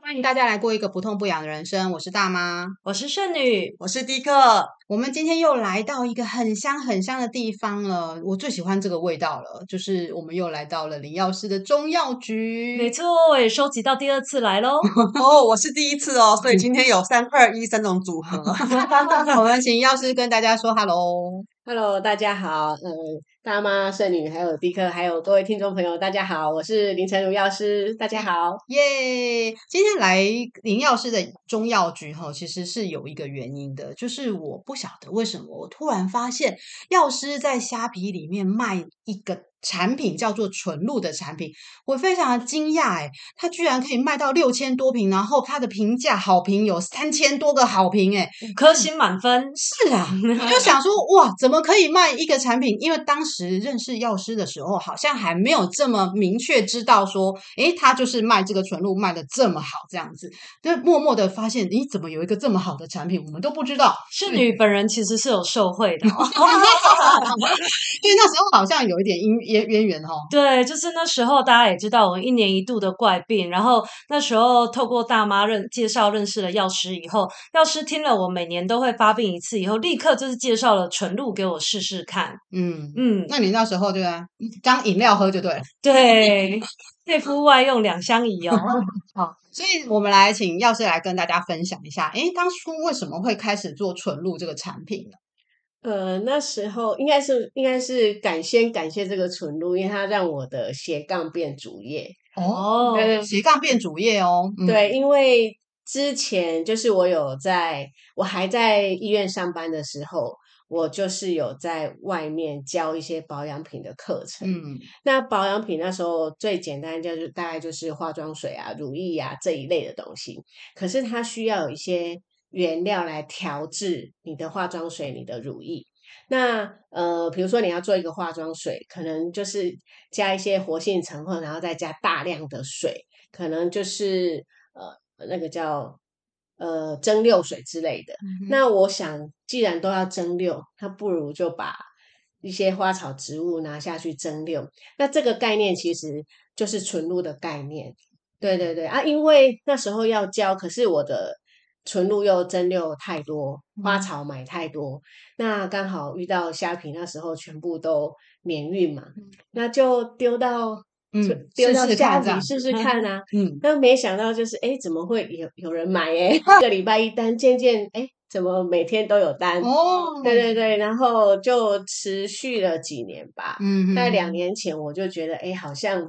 欢迎大家来过一个不痛不痒的人生。我是大妈，我是圣女，我是迪克。我们今天又来到一个很香很香的地方了。我最喜欢这个味道了，就是我们又来到了林药师的中药局。没错，我也收集到第二次来喽。哦，我是第一次哦，所以今天有三二一三种组合。我们请药师跟大家说 hello。Hello，大家好，嗯，大妈、圣女，还有迪克，还有各位听众朋友，大家好，我是林晨如药师，大家好，耶、今天来林药师的中药局哈，其实是有一个原因的，就是我不晓得为什么，我突然发现药师在虾皮里面卖一个。产品叫做纯露的产品，我非常的惊讶诶，它居然可以卖到六千多瓶，然后它的评价好评有三千多个好评诶，五颗星满分。是啊，我就想说哇，怎么可以卖一个产品？因为当时认识药师的时候，好像还没有这么明确知道说，诶，他就是卖这个纯露卖的这么好，这样子，就默默的发现，咦，怎么有一个这么好的产品，我们都不知道。圣女本人其实是有受贿的，哦，因为那时候好像有一点因。渊渊源哈，对，就是那时候大家也知道我一年一度的怪病，然后那时候透过大妈认介绍认识了药师以后，药师听了我每年都会发病一次以后，立刻就是介绍了纯露给我试试看。嗯嗯，那你那时候对啊，当饮料喝就对了。对，内服外用两相宜哦。好，所以我们来请药师来跟大家分享一下，诶，当初为什么会开始做纯露这个产品呢？呃，那时候应该是应该是感先感谢这个纯露，因为它让我的斜杠变主业哦，斜杠变主业哦，对，因为之前就是我有在我还在医院上班的时候，我就是有在外面教一些保养品的课程，嗯，那保养品那时候最简单就是大概就是化妆水啊、乳液啊这一类的东西，可是它需要有一些。原料来调制你的化妆水、你的乳液。那呃，比如说你要做一个化妆水，可能就是加一些活性成分，然后再加大量的水，可能就是呃那个叫呃蒸馏水之类的。嗯、那我想，既然都要蒸馏，那不如就把一些花草植物拿下去蒸馏。那这个概念其实就是纯露的概念。对对对啊，因为那时候要教，可是我的。纯露又蒸馏太多，花草买太多，嗯、那刚好遇到虾皮那时候全部都免运嘛，嗯、那就丢到嗯丢到家里试试看啊，嗯，那没想到就是哎，怎么会有有人买哎？一个礼拜一单，渐渐哎，怎么每天都有单？哦，对对对，然后就持续了几年吧，嗯，在两年前我就觉得哎，好像。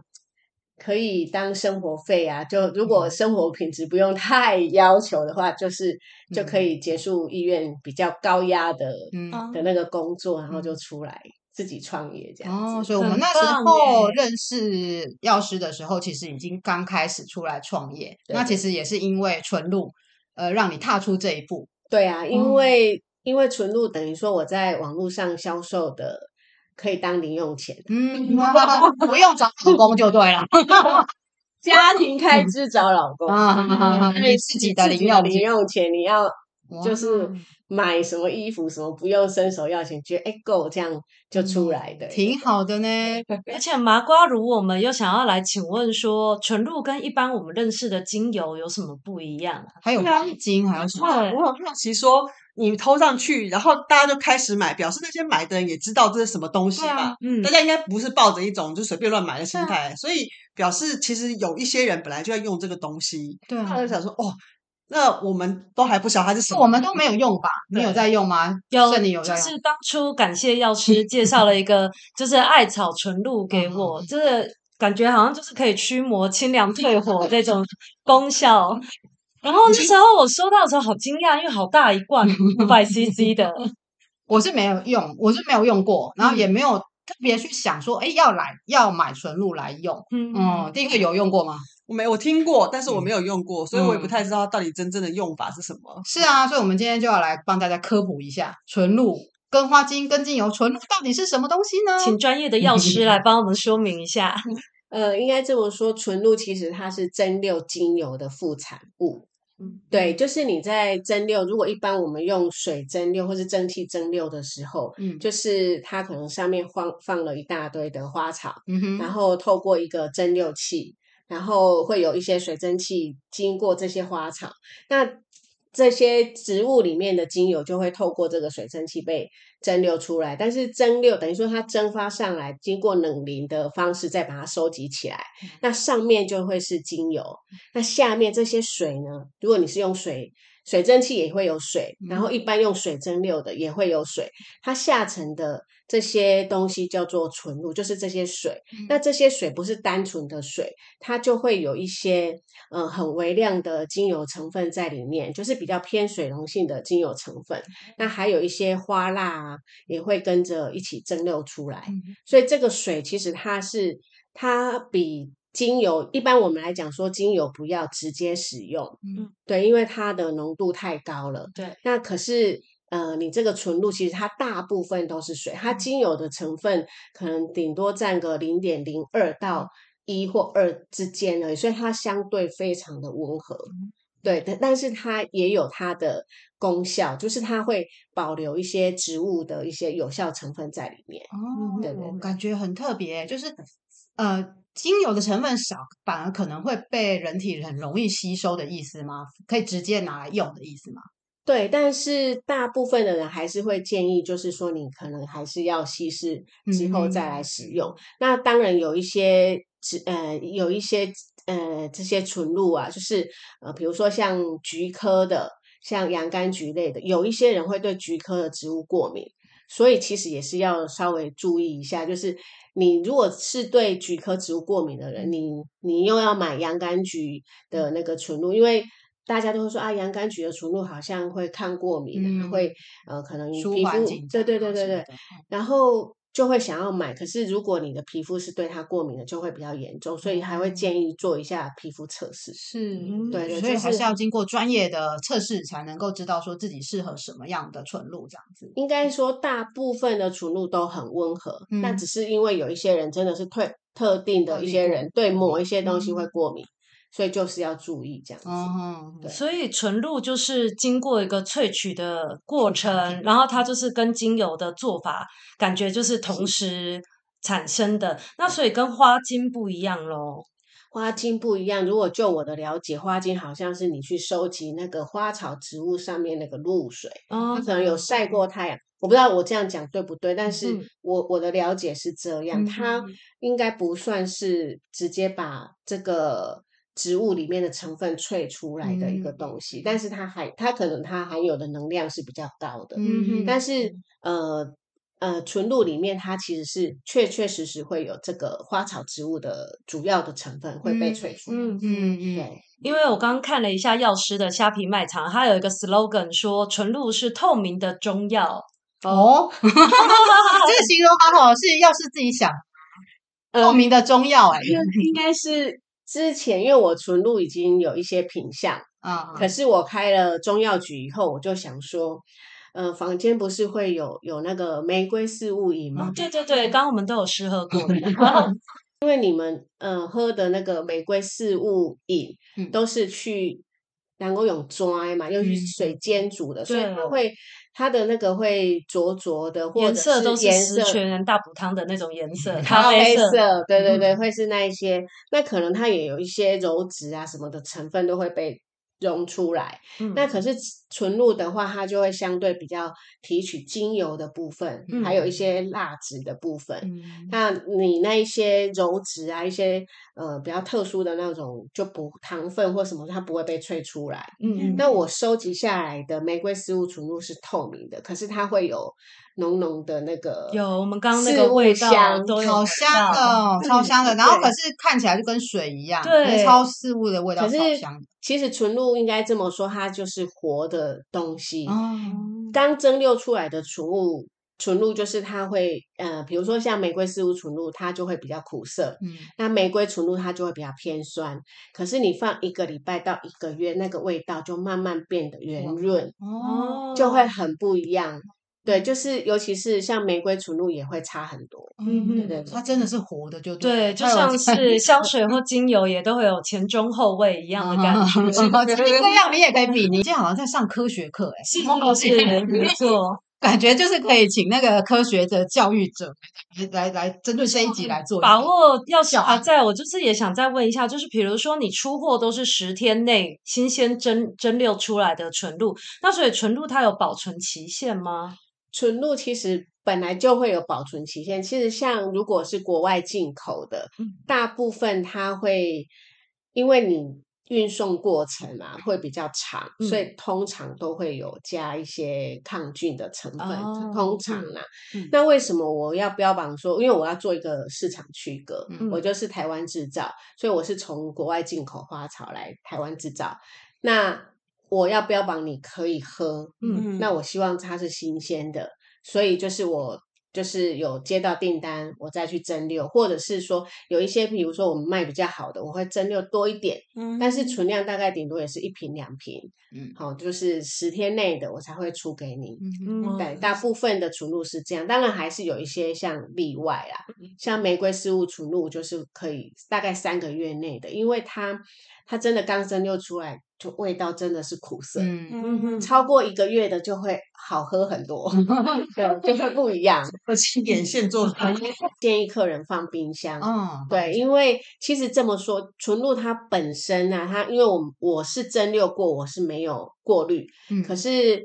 可以当生活费啊，就如果生活品质不用太要求的话，就是就可以结束医院比较高压的、嗯、的那个工作，然后就出来自己创业这样子。哦，所以我们那时候认识药师的时候，其实已经刚开始出来创业。那其实也是因为纯露，呃，让你踏出这一步。对啊，因为、嗯、因为纯露等于说我在网络上销售的。可以当零用钱，嗯，不用找老公就对了。家庭开支找老公，嗯，你自己的零用零用钱，你要就是买什么衣服什么，不用伸手要钱，觉得哎够这样就出来的，挺好的呢。而且麻瓜如我们又想要来请问说，纯露跟一般我们认识的精油有什么不一样啊？还有精还有什么？我很好奇说。你投上去，然后大家就开始买，表示那些买的人也知道这是什么东西吧？啊、嗯，大家应该不是抱着一种就随便乱买的心态，啊、所以表示其实有一些人本来就要用这个东西。对、啊，他就想说，哦，那我们都还不晓得它是什么，我们都没有用吧？你有在用吗？有，你有在用。就是当初感谢药师 介绍了一个，就是艾草纯露给我，就是感觉好像就是可以驱魔、清凉、退火这种功效。然后那时候我收到的时候好惊讶，因为好大一罐 五百 CC 的，我是没有用，我是没有用过，然后也没有特别去想说，哎，要来要买纯露来用。嗯，嗯，第一个有用过吗？我没，我听过，但是我没有用过，所以我也不太知道到底真正的用法是什么。是啊，所以我们今天就要来帮大家科普一下纯露、跟花精、跟精油、纯露到底是什么东西呢？请专业的药师来帮我们说明一下。呃，应该这么说，纯露其实它是蒸馏精油的副产物。对，就是你在蒸馏，如果一般我们用水蒸馏或是蒸汽蒸馏的时候，嗯，就是它可能上面放放了一大堆的花草，然后透过一个蒸馏器然后会有一些水蒸气经过这些花草，那这些植物里面的精油就会透过这个水蒸气被蒸馏出来。但是蒸馏等于说它蒸发上来，经过冷凝的方式再把它收集起来，那上面就会是精油，那下面这些水呢？如果你是用水。水蒸气也会有水，然后一般用水蒸馏的也会有水。它下层的这些东西叫做纯露，就是这些水。那这些水不是单纯的水，它就会有一些嗯、呃、很微量的精油成分在里面，就是比较偏水溶性的精油成分。那还有一些花蜡啊，也会跟着一起蒸馏出来。所以这个水其实它是它比。精油一般我们来讲说，精油不要直接使用，嗯，对，因为它的浓度太高了。对，那可是呃，你这个纯露其实它大部分都是水，它精油的成分可能顶多占个零点零二到一或二之间而已，所以它相对非常的温和。对，但但是它也有它的功效，就是它会保留一些植物的一些有效成分在里面。哦，对对，感觉很特别，就是呃。精油的成分少，反而可能会被人体很容易吸收的意思吗？可以直接拿来用的意思吗？对，但是大部分的人还是会建议，就是说你可能还是要稀释之后再来使用。嗯、那当然有一些呃有一些呃这些纯露啊，就是呃比如说像菊科的，像洋甘菊类的，有一些人会对菊科的植物过敏，所以其实也是要稍微注意一下，就是。你如果是对菊科植物过敏的人，你你又要买洋甘菊的那个纯露，因为大家都会说啊，洋甘菊的纯露好像会抗过敏，嗯、会呃可能皮肤对对对对对，然后。就会想要买，可是如果你的皮肤是对它过敏的，就会比较严重，所以还会建议做一下皮肤测试。是，对，对，所以还是要经过专业的测试，才能够知道说自己适合什么样的纯露这样子。应该说，大部分的纯露都很温和，但、嗯、只是因为有一些人真的是特特定的一些人对某一些东西会过敏。嗯所以就是要注意这样子，嗯、对。所以纯露就是经过一个萃取的过程，然后它就是跟精油的做法感觉就是同时产生的。那所以跟花精不一样咯。花精不一样。如果就我的了解，花精好像是你去收集那个花草植物上面那个露水，哦、它可能有晒过太阳。我不知道我这样讲对不对，但是我、嗯、我的了解是这样，它应该不算是直接把这个。植物里面的成分萃出来的一个东西，嗯、但是它还它可能它含有的能量是比较高的，嗯哼，但是呃呃纯露里面它其实是确确实实会有这个花草植物的主要的成分会被萃出，嗯嗯嗯，对，因为我刚刚看了一下药师的虾皮卖场，它有一个 slogan 说纯露是透明的中药哦，这个形容好好，是药师自己想 透明的中药哎、欸，应该是。之前因为我纯露已经有一些品相啊，可是我开了中药局以后，我就想说，嗯、呃，坊间不是会有有那个玫瑰四物饮吗？对对对，刚刚我们都有试喝过。因为你们嗯、呃、喝的那个玫瑰四物饮都是去能够用抓嘛，又是水煎煮的，嗯、所以它会。它的那个会灼灼的，或者是颜色都是十全人大补汤的那种颜色，咖啡色，对对对，会是那一些。嗯、那可能它也有一些柔质啊什么的成分都会被溶出来。嗯、那可是纯露的话，它就会相对比较提取精油的部分，嗯、还有一些蜡质的部分。嗯、那你那一些柔质啊，一些呃比较特殊的那种，就不糖分或什么，它不会被萃出来。嗯，那我收集下来的玫瑰丝物纯露是透明的，可是它会有浓浓的那个有我们刚刚那个味道，好香的，超香的。然后可是看起来就跟水一样，对，超事物的味道，超香的。其实纯露应该这么说，它就是活的东西。嗯，刚蒸馏出来的纯物，纯露就是它会，呃，比如说像玫瑰四物纯露，它就会比较苦涩。嗯，那玫瑰纯露它就会比较偏酸。可是你放一个礼拜到一个月，那个味道就慢慢变得圆润，哦，就会很不一样。对，就是尤其是像玫瑰纯露也会差很多，嗯嗯，对，它真的是活的，就对，就像是 香水或精油也都会有前中后味一样的感觉。这样你也可以比拟，你今天好像在上科学课，哎，是是 没错。感觉就是可以请那个科学的教育者来来来针对这一集来做把握。要是啊，在我就是也想再问一下，就是比如说你出货都是十天内新鲜蒸蒸馏出来的纯露，那所以纯露它有保存期限吗？纯露其实本来就会有保存期限。其实像如果是国外进口的，嗯、大部分它会因为你。运送过程啊会比较长，嗯、所以通常都会有加一些抗菌的成分。哦、通常啦，嗯、那为什么我要标榜说？因为我要做一个市场区隔，嗯、我就是台湾制造，所以我是从国外进口花草来台湾制造。那我要标榜你可以喝，嗯，那我希望它是新鲜的，所以就是我。就是有接到订单，我再去蒸馏，或者是说有一些，比如说我们卖比较好的，我会蒸馏多一点，嗯，但是存量大概顶多也是一瓶两瓶，嗯，好，就是十天内的我才会出给你，嗯，对，大部分的纯露是这样，当然还是有一些像例外啦，像玫瑰丝雾纯露就是可以大概三个月内的，因为它它真的刚蒸馏出来。就味道真的是苦涩，嗯嗯嗯，超过一个月的就会好喝很多，对，就会不一样。轻点现做，建议客人放冰箱。嗯，对，因为其实这么说，纯露它本身呢、啊，它因为我我是蒸馏过，我是没有过滤，嗯，可是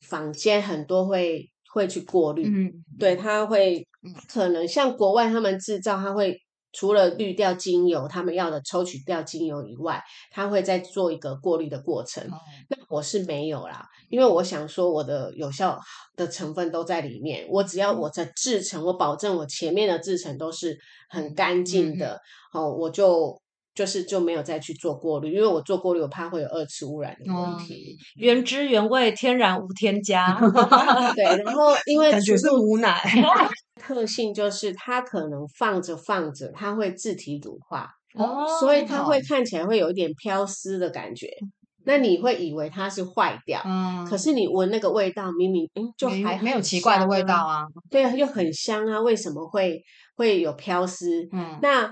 坊间很多会会去过滤，嗯，对，它会可能像国外他们制造，它会。除了滤掉精油，他们要的抽取掉精油以外，他会再做一个过滤的过程。哦、那我是没有啦，因为我想说我的有效的成分都在里面，我只要我的制成，我保证我前面的制成都是很干净的，嗯、哦，我就就是就没有再去做过滤，因为我做过滤，我怕会有二次污染的问题。哦、原汁原味，天然无添加。对，然后因为感觉是无奶。特性就是它可能放着放着，它会自体乳化，哦，所以它会看起来会有一点飘丝的感觉。那你会以为它是坏掉，嗯，可是你闻那个味道，明明嗯就还没，没有奇怪的味道啊，对啊，又很香啊，为什么会会有飘丝？嗯，那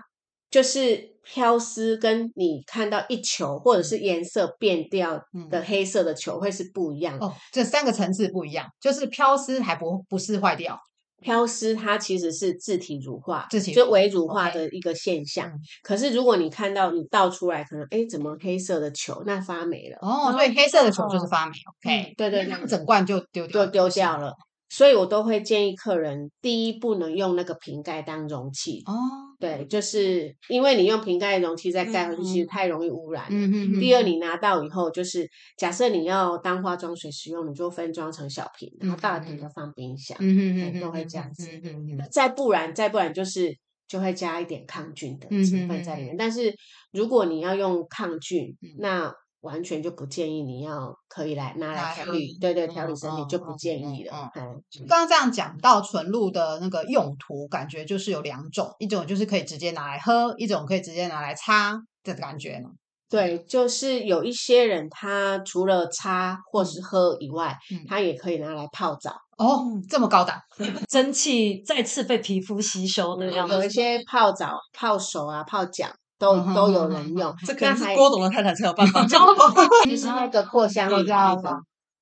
就是飘丝跟你看到一球或者是颜色变掉的黑色的球会是不一样的。哦，这三个层次不一样，就是飘丝还不不是坏掉。飘丝它其实是自体乳化，自体就微乳化的一个现象。可是如果你看到你倒出来，可能哎，怎么黑色的球？那发霉了哦，所以黑色的球就是发霉。哦、OK，对对对，那整罐就丢掉就丢掉了。所以我都会建议客人，第一不能用那个瓶盖当容器哦。对，就是因为你用瓶盖容器再盖回去，其实太容易污染。嗯嗯。第二，你拿到以后，就是假设你要当化妆水使用，你就分装成小瓶，然后大瓶就放冰箱。嗯嗯都会这样子。嗯嗯。再不然，再不然就是就会加一点抗菌的成分在里面。但是如果你要用抗菌，那完全就不建议你要可以来拿来调理，对对，调理身体就不建议了。嗯，刚刚这样讲到纯露的那个用途，感觉就是有两种，一种就是可以直接拿来喝，一种可以直接拿来擦的感觉呢。对，就是有一些人他除了擦或是喝以外，他也可以拿来泡澡。哦，这么高档，蒸汽再次被皮肤吸收那样。有一些泡澡、泡手啊、泡脚。都都有人用，这可能是郭董的太太才有办法。其实那个扩香仪，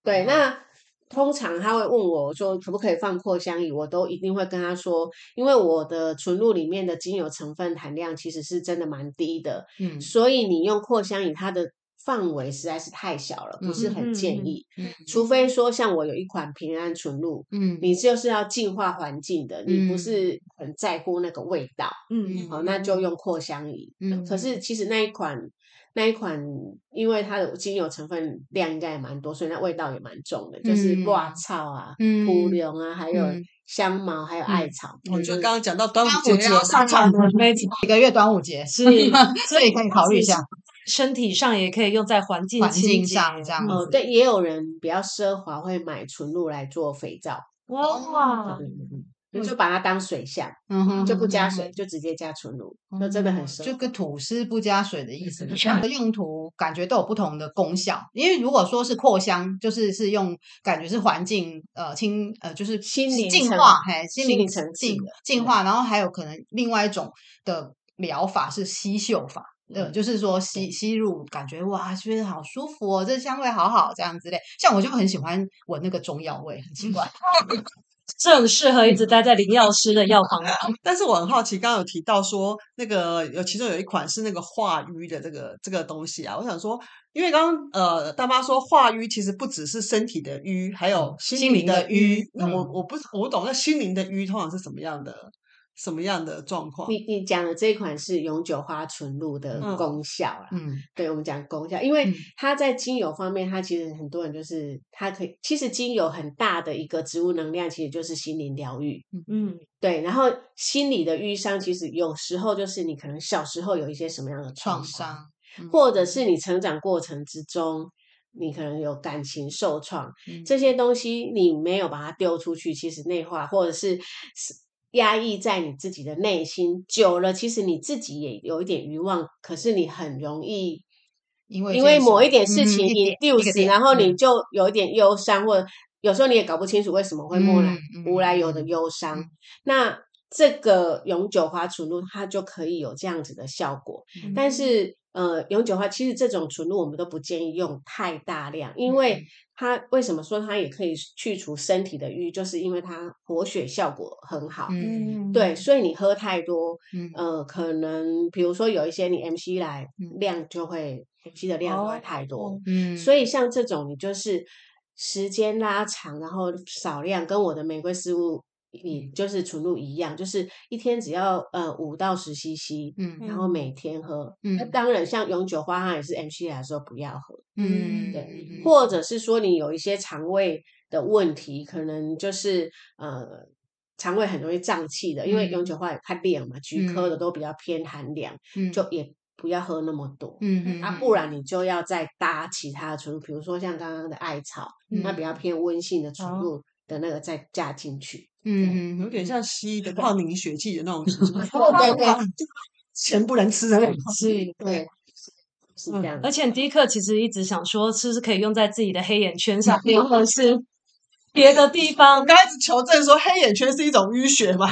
对，那通常他会问我说可不可以放扩香仪，我都一定会跟他说，因为我的纯露里面的精油成分含量其实是真的蛮低的，嗯，所以你用扩香仪它的。范围实在是太小了，不是很建议。嗯。嗯嗯、除非说像我有一款平安纯露，嗯，你就是要净化环境的，嗯、你不是很在乎那个味道，嗯，好，那就用扩香仪。嗯，可是其实那一款那一款，因为它的精油成分量应该也蛮多，所以那味道也蛮重的，嗯、就是挂草啊、蒲龙、嗯、啊，还有香茅，还有艾草。我觉得刚刚讲到端午节要上场的那几个月端午节，是，所以可以考虑一下。身体上也可以用在环境环境上这样子。哦，对，也有人比较奢华，会买纯露来做肥皂。哇，就把它当水相，嗯哼，就不加水，就直接加纯露，那真的很奢。就跟吐司不加水的意思。两个用途感觉都有不同的功效。因为如果说是扩香，就是是用感觉是环境呃清呃就是心灵净化，嘿，心灵层净净化，然后还有可能另外一种的疗法是吸嗅法。呃，就是说吸吸入，感觉哇，觉得好舒服哦，这香味好好，这样之类。像我就很喜欢闻那个中药味，很奇怪。这很适合一直待在林药师的药房。但是我很好奇，刚刚有提到说那个有其中有一款是那个化瘀的这个这个东西啊，我想说，因为刚刚呃大妈说化瘀其实不只是身体的瘀，还有心灵的瘀。那我我不我不懂，那心灵的瘀通常是什么样的？什么样的状况？你你讲的这一款是永久花纯露的功效啦。嗯，对，我们讲功效，因为它在精油方面，它其实很多人就是它可以，其实精油很大的一个植物能量，其实就是心灵疗愈。嗯，对。然后心理的瘀伤，其实有时候就是你可能小时候有一些什么样的创伤，嗯、或者是你成长过程之中，你可能有感情受创，嗯、这些东西你没有把它丢出去，其实内化，或者是是。压抑在你自己的内心久了，其实你自己也有一点欲望，可是你很容易因为因为某一点事情你丢失，然后你就有一点忧伤，嗯、或者有时候你也搞不清楚为什么会莫来、嗯、无来由的忧伤。嗯、那这个永久花纯露它就可以有这样子的效果，嗯、但是。呃，永久花其实这种纯露我们都不建议用太大量，因为它为什么说它也可以去除身体的瘀，就是因为它活血效果很好。嗯，对，所以你喝太多，嗯、呃，可能比如说有一些你 MC 来量就会 MC 的量就会太多。嗯，所以像这种你就是时间拉长，然后少量，跟我的玫瑰丝露。你就是纯露一样，就是一天只要呃五到十 CC，嗯，然后每天喝，嗯，那当然像永久花它也是 MC 来说不要喝，嗯，对，嗯、或者是说你有一些肠胃的问题，可能就是呃肠胃很容易胀气的，因为永久花也太凉嘛，菊科的都比较偏寒凉，嗯，就也不要喝那么多，嗯嗯，啊，不然你就要再搭其他的纯露，比如说像刚刚的艾草，嗯、那比较偏温性的纯露的那个再加进去。嗯，有点像西医的泡凝血剂的那种，对对，钱不能吃的那种，是，对，是这样。而且迪克其实一直想说，是不是可以用在自己的黑眼圈上面，或者是别的地方？我刚开始求证说，黑眼圈是一种淤血嘛？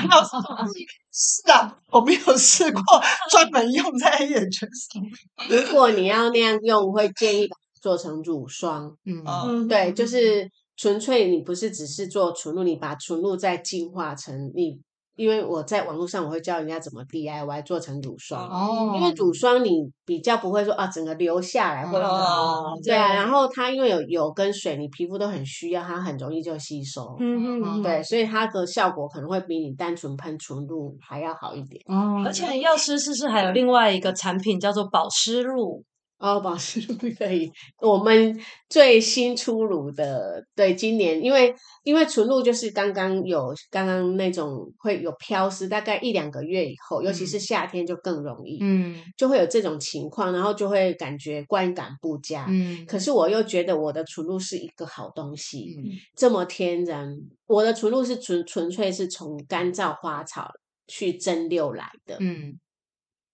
是啊，我没有试过专门用在黑眼圈上。如果你要那样用，我会建议做成乳霜。嗯，对，就是。纯粹你不是只是做纯露，你把纯露再净化成你，因为我在网络上我会教人家怎么 DIY 做成乳霜哦，因为乳霜你比较不会说啊整个流下来或者哦，对啊，然后它因为有油跟水，你皮肤都很需要，它很容易就吸收，嗯嗯，对，所以它的效果可能会比你单纯喷纯露还要好一点哦。而且药师是不是还有另外一个产品叫做保湿露？哦，保湿露可以。我们最新出炉的，对，今年因为因为纯露就是刚刚有刚刚那种会有飘湿，大概一两个月以后，尤其是夏天就更容易，嗯，就会有这种情况，然后就会感觉观感不佳，嗯。可是我又觉得我的纯露是一个好东西，嗯，这么天然，我的纯露是纯纯粹是从干燥花草去蒸馏来的，嗯。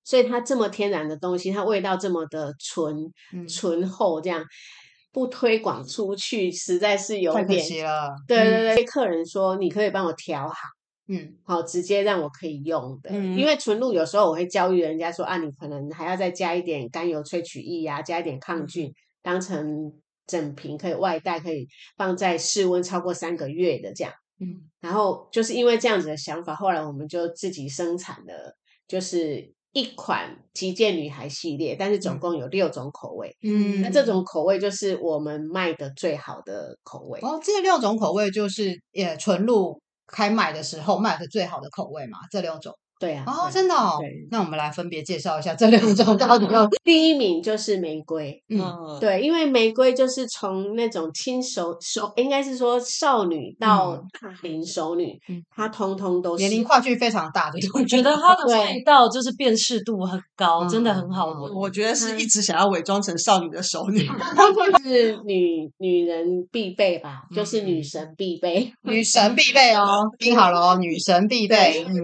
所以它这么天然的东西，它味道这么的醇醇厚，这样不推广出去，实在是有点太可惜了。对对对，客人说你可以帮我调好，嗯，好，直接让我可以用的。嗯，因为纯露有时候我会教育人家说啊，你可能还要再加一点甘油萃取液呀，加一点抗菌，当成整瓶可以外带，可以放在室温超过三个月的这样。嗯，然后就是因为这样子的想法，后来我们就自己生产了，就是。一款极简女孩系列，但是总共有六种口味。嗯，那这种口味就是我们卖的最好的口味。哦，这六种口味就是也纯露开卖的时候卖的最好的口味嘛？这六种。对啊，哦，真的哦。对，那我们来分别介绍一下这两种到底要。第一名就是玫瑰，嗯，对，因为玫瑰就是从那种轻熟熟，应该是说少女到大龄熟女，嗯，它通通都是年龄跨距非常大的。我觉得它的味道就是辨识度很高，真的很好闻。我觉得是一直想要伪装成少女的熟女，是女女人必备吧，就是女神必备，女神必备哦，听好了哦，女神必备，嗯。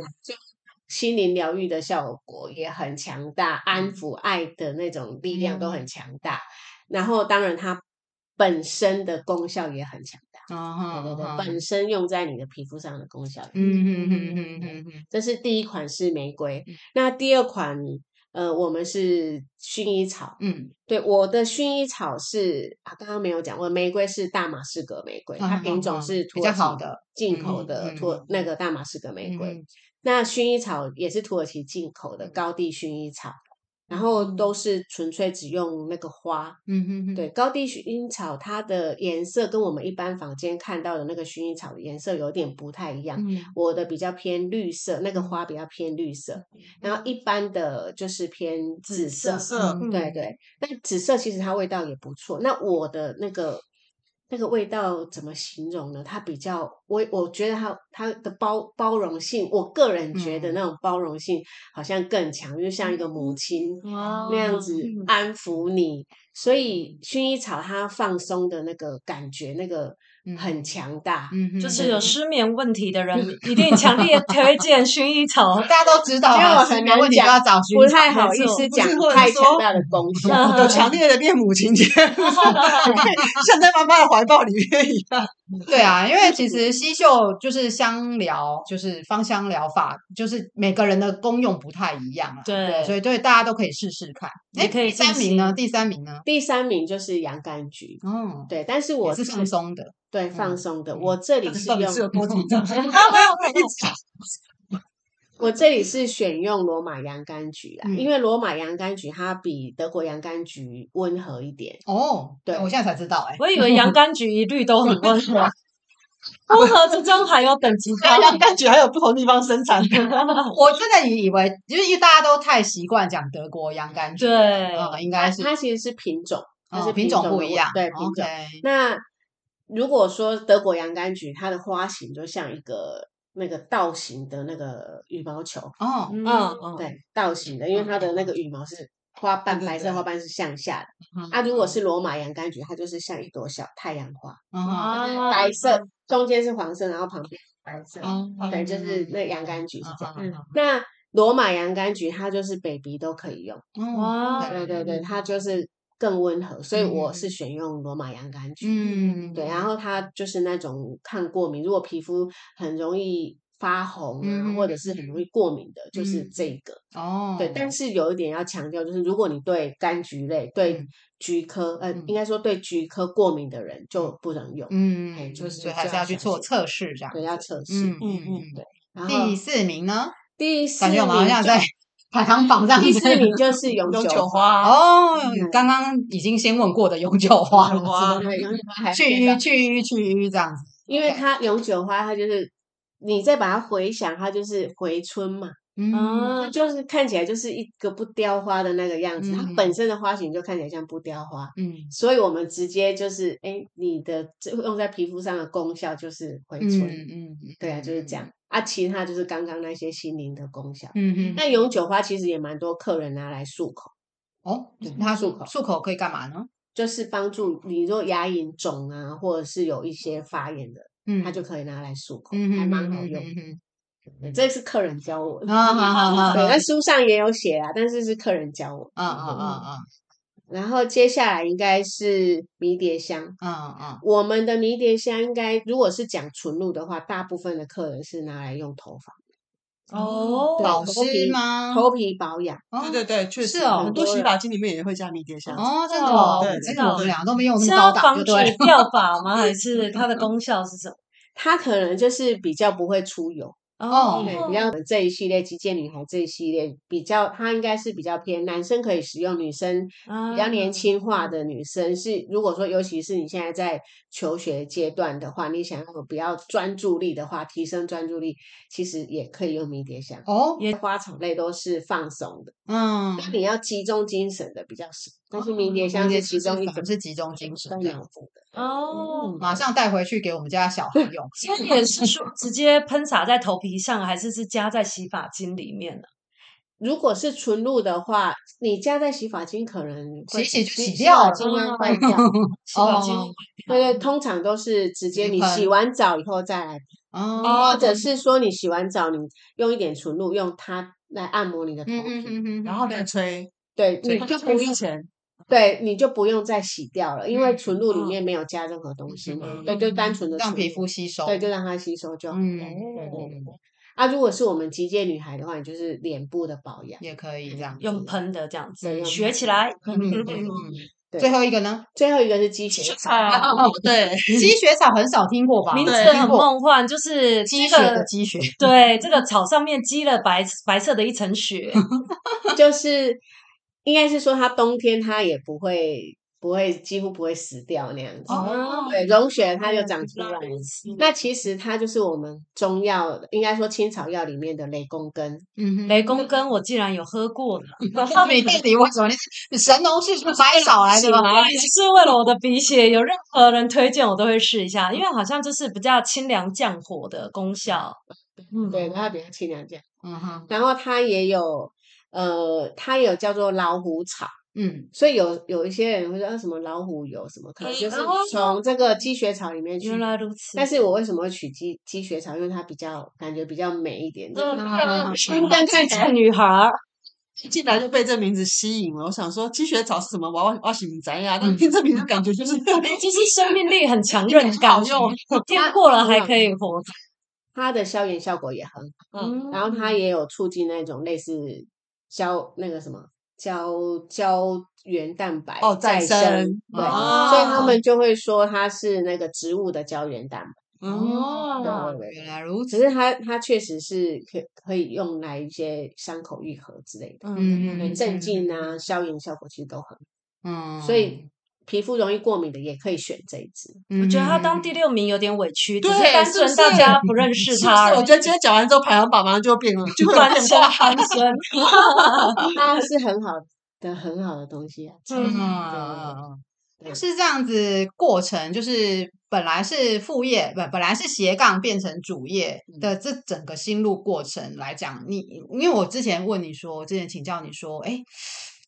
心灵疗愈的效果也很强大，安抚爱的那种力量都很强大。嗯、然后，当然它本身的功效也很强大。哦、对对对，哦、本身用在你的皮肤上的功效。嗯嗯嗯嗯嗯嗯，这是第一款是玫瑰。嗯、那第二款呃，我们是薰衣草，嗯，对，我的薰衣草是啊，刚刚没有讲，我的玫瑰是大马士革玫瑰，它品种是土耳其的进口的土那个大马士革玫瑰，那薰衣草也是土耳其进口的高地薰衣草。然后都是纯粹只用那个花，嗯哼哼，对，高地薰衣草它的颜色跟我们一般房间看到的那个薰衣草的颜色有点不太一样。嗯，我的比较偏绿色，那个花比较偏绿色，然后一般的就是偏紫色。紫色，嗯，对对，那紫色其实它味道也不错。那我的那个。那个味道怎么形容呢？它比较，我我觉得它它的包包容性，我个人觉得那种包容性好像更强，就像一个母亲那样子安抚你。所以薰衣草它放松的那个感觉，那个。很强大，嗯，就是有失眠问题的人 一定强烈推荐薰衣草。大家都知道，因为我很难讲，不太好意思讲太强大的功效，有强烈的恋母情节，像在妈妈的怀抱里面一样。对啊，因为其实西秀就是香疗，就是芳香疗法，就是每个人的功用不太一样啊，对，所以对大家都可以试试看。哎，第三名呢？第三名呢？第三名就是洋甘菊。嗯，对，但是我是放松的。对，放松的。我这里是用，我这里是选用罗马洋甘菊啊，因为罗马洋甘菊它比德国洋甘菊温和一点。哦，对，我现在才知道，哎，我以为洋甘菊一律都很温和，温和之中还有等级差，洋甘菊还有不同地方生产。我真的以为，就是因为大家都太习惯讲德国洋甘菊，对，应该是它其实是品种，它是品种不一样，对，品种。那如果说德国洋甘菊，它的花型就像一个那个倒形的那个羽毛球哦，嗯嗯，对，倒形的，因为它的那个羽毛是花瓣，白色花瓣是向下的。啊，如果是罗马洋甘菊，它就是像一朵小太阳花，白色，中间是黄色，然后旁边白色，对，就是那洋甘菊是这样。那罗马洋甘菊它就是 baby 都可以用，哇，对对对，它就是。更温和，所以我是选用罗马洋甘菊。嗯，对，然后它就是那种抗过敏，如果皮肤很容易发红啊，嗯、或者是很容易过敏的，就是这个。哦，对，但是有一点要强调，就是如果你对柑橘类、对菊科，呃，应该说对菊科过敏的人就不能用。嗯，就是所以还是要去做测试，这样。对，要测试。嗯嗯嗯，对。然后第四名呢？第四名感觉我们好像在。排行榜上第四名就是永久花哦，刚刚已经先问过的永久花了，对，永久花去瘀去瘀去瘀这样子，因为它永久花，它就是你再把它回想，它就是回春嘛，嗯，就是看起来就是一个不雕花的那个样子，它本身的花型就看起来像不雕花，嗯，所以我们直接就是，哎，你的用在皮肤上的功效就是回春，嗯，对啊，就是这样。啊，其他就是刚刚那些心灵的功效。嗯嗯，那永久花其实也蛮多客人拿来漱口。哦，它漱口漱口可以干嘛呢？就是帮助你，如果牙龈肿啊，或者是有一些发炎的，嗯，它就可以拿来漱口，还蛮好用。嗯，这是客人教我的。啊，好好好。对，那书上也有写啊，但是是客人教我。啊啊啊啊。然后接下来应该是迷迭香，嗯嗯，我们的迷迭香应该如果是讲纯露的话，大部分的客人是拿来用头发哦，保湿吗？头皮保养，对对对，确实哦，很多洗发精里面也会加迷迭香哦，真的哦，真的，我们俩都没用那么高档，防水掉发 吗？还是它的功效是什么？它可能就是比较不会出油。哦，对，比较这一系列极简女孩这一系列比较，它应该是比较偏男生可以使用，女生比较年轻化的女生。是，如果说尤其是你现在在求学阶段的话，你想要比较专注力的话，提升专注力，其实也可以用迷迭香哦，因为花草类都是放松的，嗯，那你要集中精神的比较少，但是迷迭香是其中一种是集中精神这样子的。哦，马上带回去给我们家小孩用，其实也是说直接喷洒在头皮。上还是是加在洗发精里面呢？如果是纯露的话，你加在洗发精可能洗洗就洗掉了，洗发精洗发精对对，通常都是直接你洗完澡以后再来，哦。或者是说你洗完澡，你用一点纯露，用它来按摩你的头皮，然后再吹，对，你就不用钱，对，你就不用再洗掉了，因为纯露里面没有加任何东西嘛，对，就单纯的让皮肤吸收，对，就让它吸收就好。嗯，啊，如果是我们极简女孩的话，你就是脸部的保养也可以这样用喷的这样子对学起来。嗯嗯嗯。最后一个呢？最后一个是积雪草。哦，对，积雪草很少听过吧？名字很梦幻，就是积雪的积雪。对，这个 草上面积了白白色的一层雪，就是应该是说它冬天它也不会。不会，几乎不会死掉那样子。哦，对，融雪它就长出来。那其实它就是我们中药，应该说青草药里面的雷公根。嗯，雷公根我竟然有喝过呢。那你到底为什么？你神农氏是百草来的吗？也是为了我的鼻血，有任何人推荐我都会试一下，因为好像就是比较清凉降火的功效。嗯，对，它比较清凉降。嗯哼。然后它也有，呃，它有叫做老虎草。嗯，所以有有一些人会说什么老虎油什么，可能就是从这个积雪草里面去。原来如此。但是我为什么会取积积雪草？因为它比较感觉比较美一点。嗯，但看起来 女孩一进来就被这名字吸引了。我想说积雪草是什么？我我姓翟呀，但听这名字感觉就是 就是生命力很强韧，感用天过了还可以活。它的消炎效果也很好，嗯，然后它也有促进那种类似消那个什么。胶胶原蛋白哦，再生对，哦、所以他们就会说它是那个植物的胶原蛋白哦，原来如此。只是它它确实是可可以用来一些伤口愈合之类的，嗯嗯，镇静啊，消炎效果其实都很，嗯，所以。皮肤容易过敏的也可以选这一支，我觉得他当第六名有点委屈，只是单纯大家不认识 他。我觉得今天讲完之后，排行榜马上就变了，就翻身翻身。它是很好的很好的东西啊，嗯，是这样子过程，就是本来是副业，不，本来是斜杠变成主业的这整个心路过程来讲，你因为我之前问你说，我之前请教你说，哎。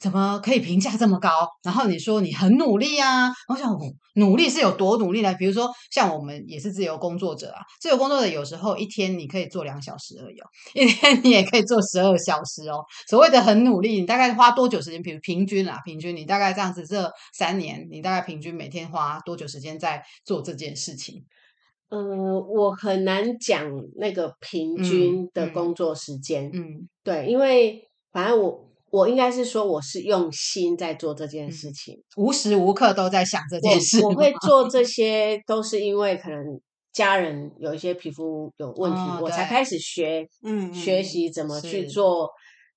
怎么可以评价这么高？然后你说你很努力啊，我想努力是有多努力呢？比如说像我们也是自由工作者啊，自由工作者有时候一天你可以做两小时而已哦，一天你也可以做十二小时哦。所谓的很努力，你大概花多久时间？比如平均啊，平均你大概这样子这三年，你大概平均每天花多久时间在做这件事情？呃，我很难讲那个平均的工作时间。嗯，嗯对，因为反正我。我应该是说，我是用心在做这件事情，无时无刻都在想这件事。我，我会做这些，都是因为可能家人有一些皮肤有问题，哦、我才开始学，嗯，学习怎么去做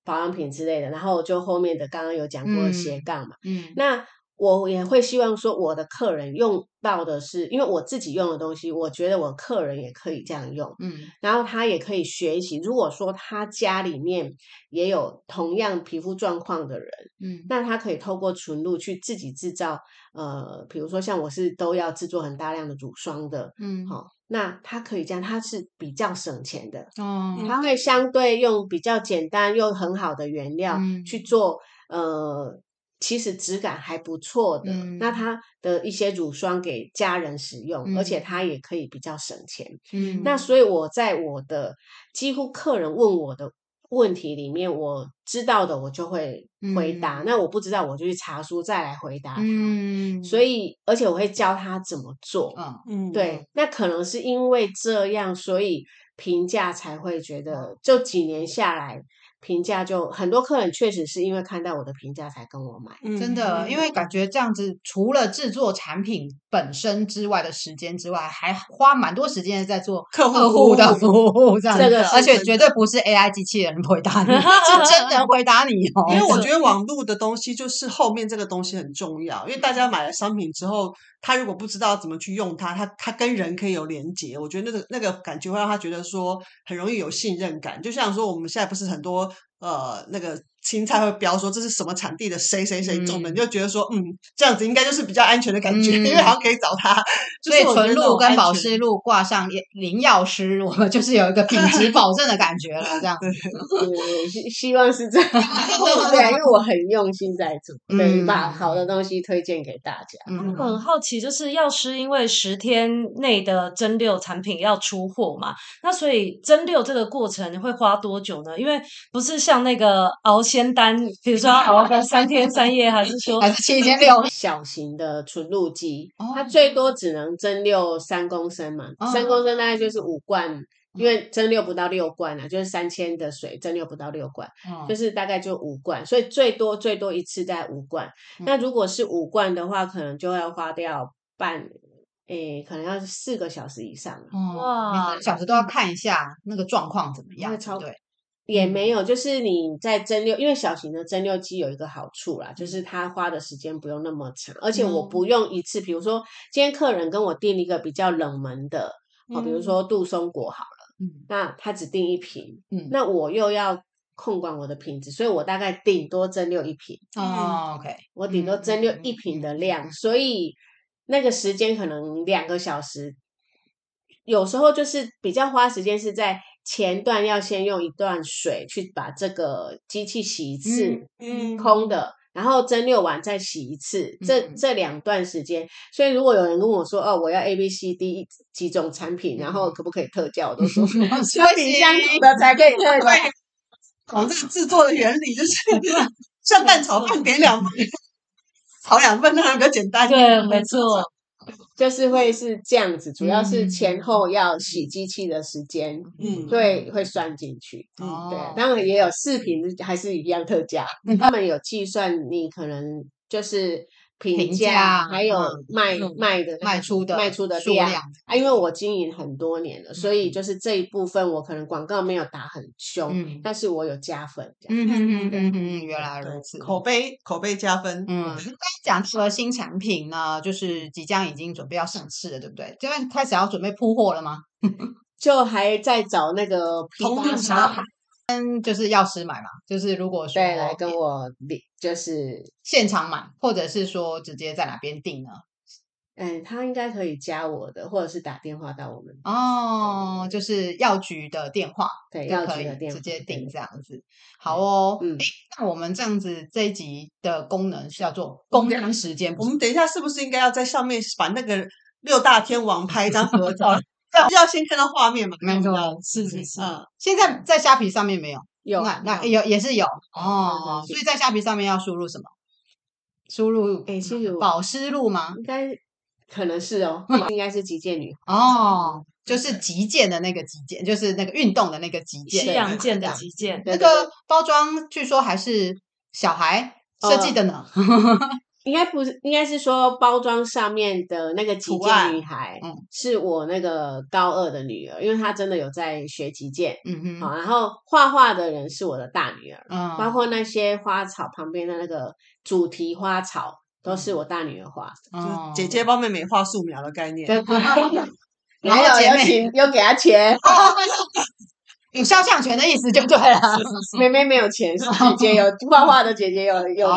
保养品之类的。然后就后面的刚刚有讲过斜杠嘛，嗯，嗯那。我也会希望说，我的客人用到的是，因为我自己用的东西，我觉得我客人也可以这样用，嗯，然后他也可以学习。如果说他家里面也有同样皮肤状况的人，嗯，那他可以透过纯露去自己制造，呃，比如说像我是都要制作很大量的乳霜的，嗯，好，那他可以这样，他是比较省钱的，哦，他会相对用比较简单又很好的原料去做，呃。其实质感还不错的，嗯、那它的一些乳霜给家人使用，嗯、而且它也可以比较省钱。嗯，那所以我在我的几乎客人问我的问题里面，我知道的我就会回答，嗯、那我不知道我就去查书再来回答。嗯，所以而且我会教他怎么做。嗯，对，那可能是因为这样，所以评价才会觉得，就几年下来。评价就很多客人确实是因为看到我的评价才跟我买，嗯、真的，因为感觉这样子除了制作产品本身之外的时间之外，还花蛮多时间在做客户的服务，这样。子，这个而且绝对不是 AI 机器人回答你，是真人回答你哦。因为。我觉得网络的东西就是后面这个东西很重要，因为大家买了商品之后，他如果不知道怎么去用它，他他跟人可以有连接，我觉得那个那个感觉会让他觉得说很容易有信任感，就像说我们现在不是很多。呃，那个。青菜会标说这是什么产地的谁谁谁种的，你就觉得说，嗯，这样子应该就是比较安全的感觉，因为好像可以找他。所以纯露跟保湿露挂上林药师，我们就是有一个品质 保证的感觉了。这样子，希希望是这样。对，因为我很用心在做，对，把好的东西推荐给大家。我很好奇，就是药师因为十天内的蒸馏产品要出货嘛，那所以蒸馏这个过程会花多久呢？因为不是像那个熬。仙丹，比如说熬个三天三夜，还是说还是七天六？小型的纯露机，它最多只能蒸馏三公升嘛，三公升大概就是五罐因为蒸馏不到六罐啊，就是三千的水蒸馏不到六罐，嗯、就是大概就五罐，所以最多最多一次在五罐。嗯、那如果是五罐的话，可能就要花掉半，诶，可能要四个小时以上。哇，每个小时都要看一下那个状况怎么样？对。也没有，就是你在蒸馏，因为小型的蒸馏机有一个好处啦，就是它花的时间不用那么长，而且我不用一次，比如说今天客人跟我订一个比较冷门的，哦，比如说杜松果好了，嗯，那他只订一瓶，嗯，那我又要控管我的品质，所以我大概顶多蒸馏一瓶，哦，OK，我顶多蒸馏一瓶的量，所以那个时间可能两个小时，有时候就是比较花时间是在。前段要先用一段水去把这个机器洗一次，嗯，空的，然后蒸馏完再洗一次，这这两段时间。所以如果有人跟我说哦，我要 A B C D 几种产品，然后可不可以特价？我都说要品相同的才可以特 价。我这个制作的原理就是 像蛋炒饭点两份，炒两份，那样比较简单。对，没错。就是会是这样子，主要是前后要洗机器的时间，嗯，对，会算进去，嗯，对，当然也有视频还是一样特价，他们有计算你可能就是。评价还有卖卖的卖出的卖出的量啊，因为我经营很多年了，所以就是这一部分我可能广告没有打很凶，但是我有加分。嗯嗯嗯嗯嗯，原来如此，口碑口碑加分。嗯，刚讲说新产品呢，就是即将已经准备要上市了，对不对？这边开始要准备铺货了吗？就还在找那个批发商。跟就是药师买嘛，就是如果说对来跟我就是现场买，或者是说直接在哪边订呢？嗯，他应该可以加我的，或者是打电话到我们哦，就是药局的电话，对，药局的电话直接订这样子。好哦，嗯，那我们这样子这一集的功能是叫做工量时间。我们等一下是不是应该要在上面把那个六大天王拍一张合 照？要要先看到画面嘛？没错，是是是。嗯，现在在虾皮上面没有，有那那有也是有哦。所以在虾皮上面要输入什么？输入诶，输入保湿露吗？应该可能是哦，应该是极简女哦，就是极简的那个极简，就是那个运动的那个极简，西洋剑的极简。那个包装据说还是小孩设计的呢。应该不是，应该是说包装上面的那个击剑女孩，嗯，是我那个高二的女儿，因为她真的有在学击剑，嗯嗯，好，然后画画的人是我的大女儿，嗯，包括那些花草旁边的那个主题花草都是我大女儿画，就姐姐帮妹妹画素描的概念，对，然后有请又给她钱。有肖像权的意思就对了，妹妹没有钱，姐姐有画画的姐姐有有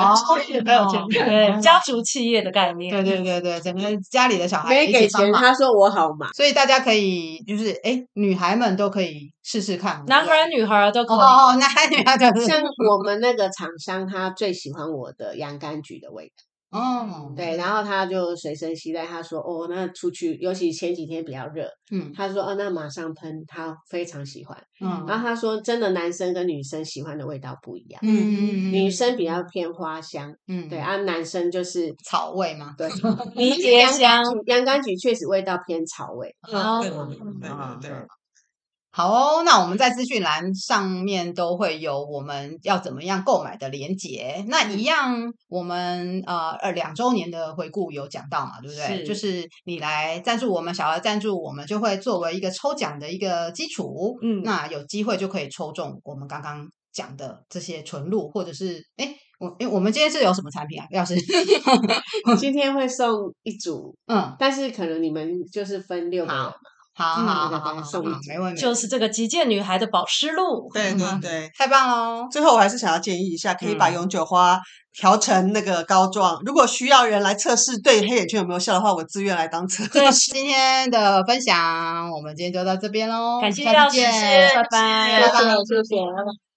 没有钱，对。家族企业的概念，对对对对，整个家里的小孩没给钱，他说我好嘛，所以大家可以就是哎，女孩们都可以试试看，男孩女孩都可以。哦，男孩女孩都可以，像我们那个厂商，他最喜欢我的洋甘菊的味道。哦，对，然后他就随身携带，他说：“哦，那出去，尤其前几天比较热，嗯，他说，哦，那马上喷，他非常喜欢，嗯，然后他说，真的，男生跟女生喜欢的味道不一样，嗯。嗯嗯，女生比较偏花香，嗯，对，啊，男生就是草味嘛，对，迷迭香，洋甘菊确实味道偏草味，哦，对对对。”好哦，那我们在资讯栏上面都会有我们要怎么样购买的连结。那一样，我们呃呃两周年的回顾有讲到嘛，对不对？是就是你来赞助我们，小额赞助我们，就会作为一个抽奖的一个基础。嗯，那有机会就可以抽中我们刚刚讲的这些纯露，或者是哎我哎我们今天是有什么产品啊？要是今天会送一组，嗯，但是可能你们就是分六个人嘛。好好好好，送你，没问题。就是这个极简女孩的保湿露，对对对，太棒了。最后我还是想要建议一下，可以把永久花调成那个膏状。如果需要人来测试对黑眼圈有没有效的话，我自愿来当测试。今天的分享，我们今天就到这边喽，感谢药师，拜拜，谢谢谢谢。